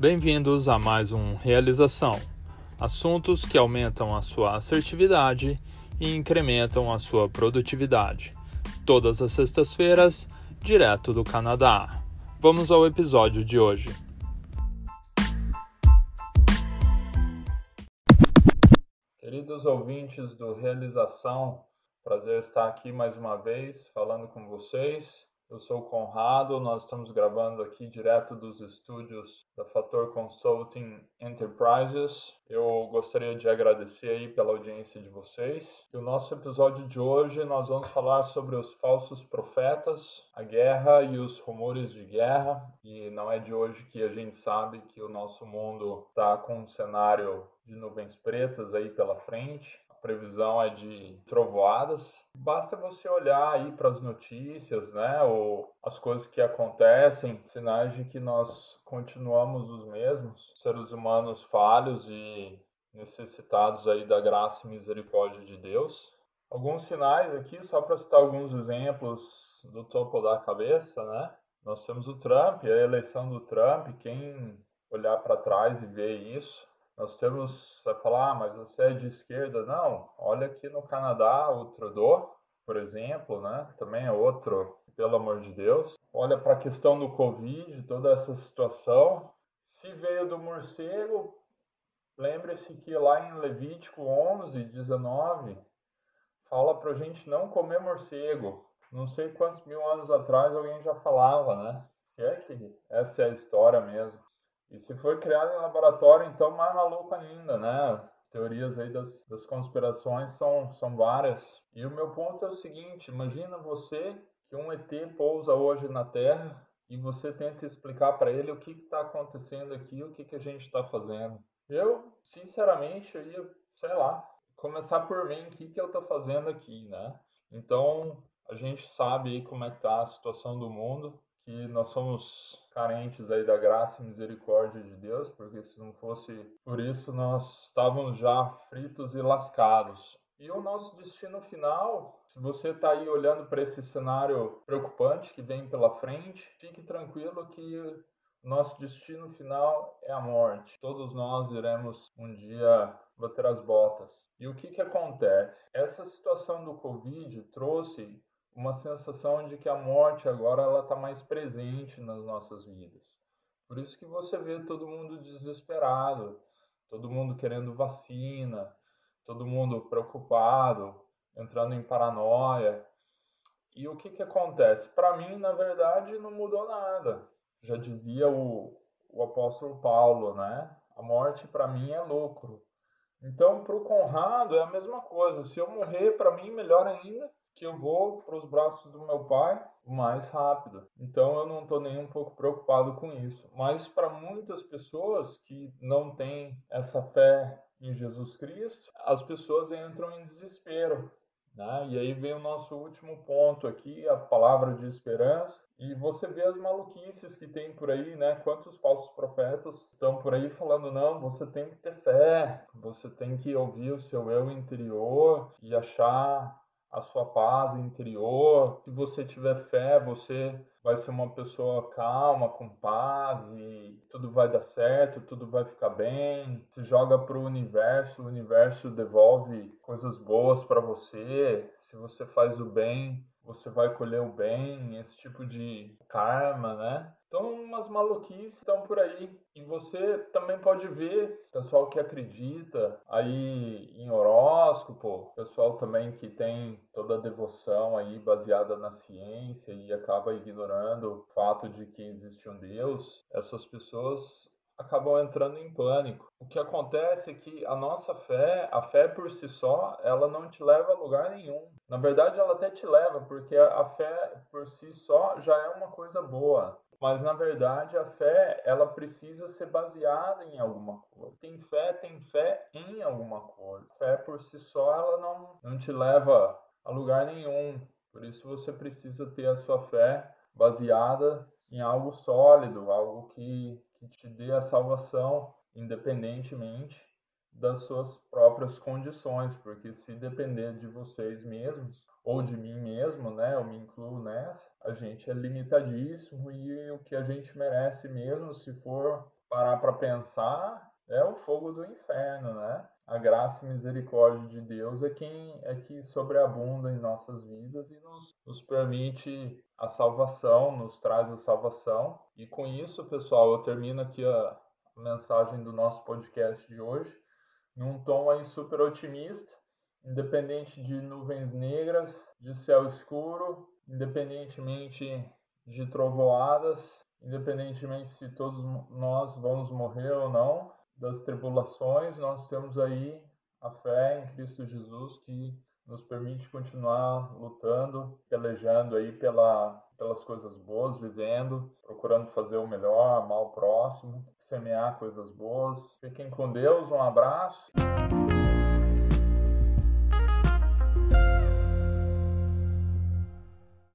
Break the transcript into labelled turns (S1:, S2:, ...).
S1: Bem-vindos a mais um Realização. Assuntos que aumentam a sua assertividade e incrementam a sua produtividade. Todas as sextas-feiras, direto do Canadá. Vamos ao episódio de hoje. Queridos ouvintes do Realização, prazer estar aqui mais uma vez falando com vocês. Eu sou o Conrado, nós estamos gravando aqui direto dos estúdios da Fator Consulting Enterprises. Eu gostaria de agradecer aí pela audiência de vocês. E o nosso episódio de hoje nós vamos falar sobre os falsos profetas, a guerra e os rumores de guerra. E não é de hoje que a gente sabe que o nosso mundo está com um cenário de nuvens pretas aí pela frente previsão é de trovoadas. Basta você olhar aí para as notícias, né, ou as coisas que acontecem, sinais de que nós continuamos os mesmos, seres humanos falhos e necessitados aí da graça e misericórdia de Deus. Alguns sinais aqui, só para citar alguns exemplos do topo da cabeça, né? Nós temos o Trump, a eleição do Trump, quem olhar para trás e ver isso, nós temos, vai falar, ah, mas você é de esquerda. Não, olha aqui no Canadá, o Trudeau, por exemplo, né? Também é outro, pelo amor de Deus. Olha para a questão do Covid, toda essa situação. Se veio do morcego, lembre-se que lá em Levítico 11, 19, fala para a gente não comer morcego. Não sei quantos mil anos atrás alguém já falava, né? Se é que essa é a história mesmo. E se foi criado em laboratório, então mais maluco ainda, né? Teorias aí das, das conspirações são, são várias. E o meu ponto é o seguinte: imagina você que um ET pousa hoje na Terra e você tenta explicar para ele o que está acontecendo aqui, o que, que a gente está fazendo. Eu, sinceramente, eu ia, sei lá, começar por mim, o que, que eu estou fazendo aqui, né? Então, a gente sabe como é que tá a situação do mundo que nós somos carentes aí da graça e misericórdia de Deus, porque se não fosse por isso nós estávamos já fritos e lascados. E o nosso destino final, se você está aí olhando para esse cenário preocupante que vem pela frente, fique tranquilo que nosso destino final é a morte. Todos nós iremos um dia bater as botas. E o que, que acontece? Essa situação do Covid trouxe uma sensação de que a morte agora ela está mais presente nas nossas vidas. Por isso que você vê todo mundo desesperado, todo mundo querendo vacina, todo mundo preocupado, entrando em paranoia. E o que, que acontece? Para mim, na verdade, não mudou nada. Já dizia o, o apóstolo Paulo, né? A morte para mim é lucro. Então, para o Conrado é a mesma coisa. Se eu morrer, para mim, melhor ainda que eu vou para os braços do meu pai mais rápido. Então eu não estou nem um pouco preocupado com isso. Mas para muitas pessoas que não têm essa fé em Jesus Cristo, as pessoas entram em desespero. Né? E aí vem o nosso último ponto aqui, a palavra de esperança. E você vê as maluquices que tem por aí, né? Quantos falsos profetas estão por aí falando: não, você tem que ter fé, você tem que ouvir o seu eu interior e achar a sua paz interior. Se você tiver fé, você vai ser uma pessoa calma, com paz e tudo vai dar certo, tudo vai ficar bem. Se joga para o universo, o universo devolve coisas boas para você. Se você faz o bem, você vai colher o bem, esse tipo de karma, né? Então, umas maluquices estão por aí. E você também pode ver pessoal que acredita aí em horóscopo, pessoal também que tem toda a devoção aí baseada na ciência e acaba ignorando o fato de que existe um Deus. Essas pessoas acabam entrando em pânico. O que acontece é que a nossa fé, a fé por si só, ela não te leva a lugar nenhum. Na verdade, ela até te leva, porque a fé por si só já é uma coisa boa. Mas na verdade, a fé, ela precisa ser baseada em alguma coisa. Tem fé, tem fé em alguma coisa. Fé por si só, ela não, não te leva a lugar nenhum. Por isso você precisa ter a sua fé baseada em algo sólido, algo que que te dê a salvação independentemente das suas próprias condições, porque se depender de vocês mesmos ou de mim mesmo, né, eu me incluo nessa, a gente é limitadíssimo e o que a gente merece mesmo, se for parar para pensar, é o fogo do inferno, né? A graça e misericórdia de Deus é quem é que sobreabunda em nossas vidas e nos, nos permite a salvação, nos traz a salvação. E com isso, pessoal, eu termino aqui a, mensagem do nosso podcast de hoje num tom aí super otimista, independente de nuvens negras, de céu escuro, independentemente de trovoadas, independentemente se todos nós vamos morrer ou não, das tribulações, nós temos aí a fé em Cristo Jesus que nos permite continuar lutando, pelejando aí pela, pelas coisas boas, vivendo, procurando fazer o melhor, amar o próximo, semear coisas boas. Fiquem com Deus, um abraço.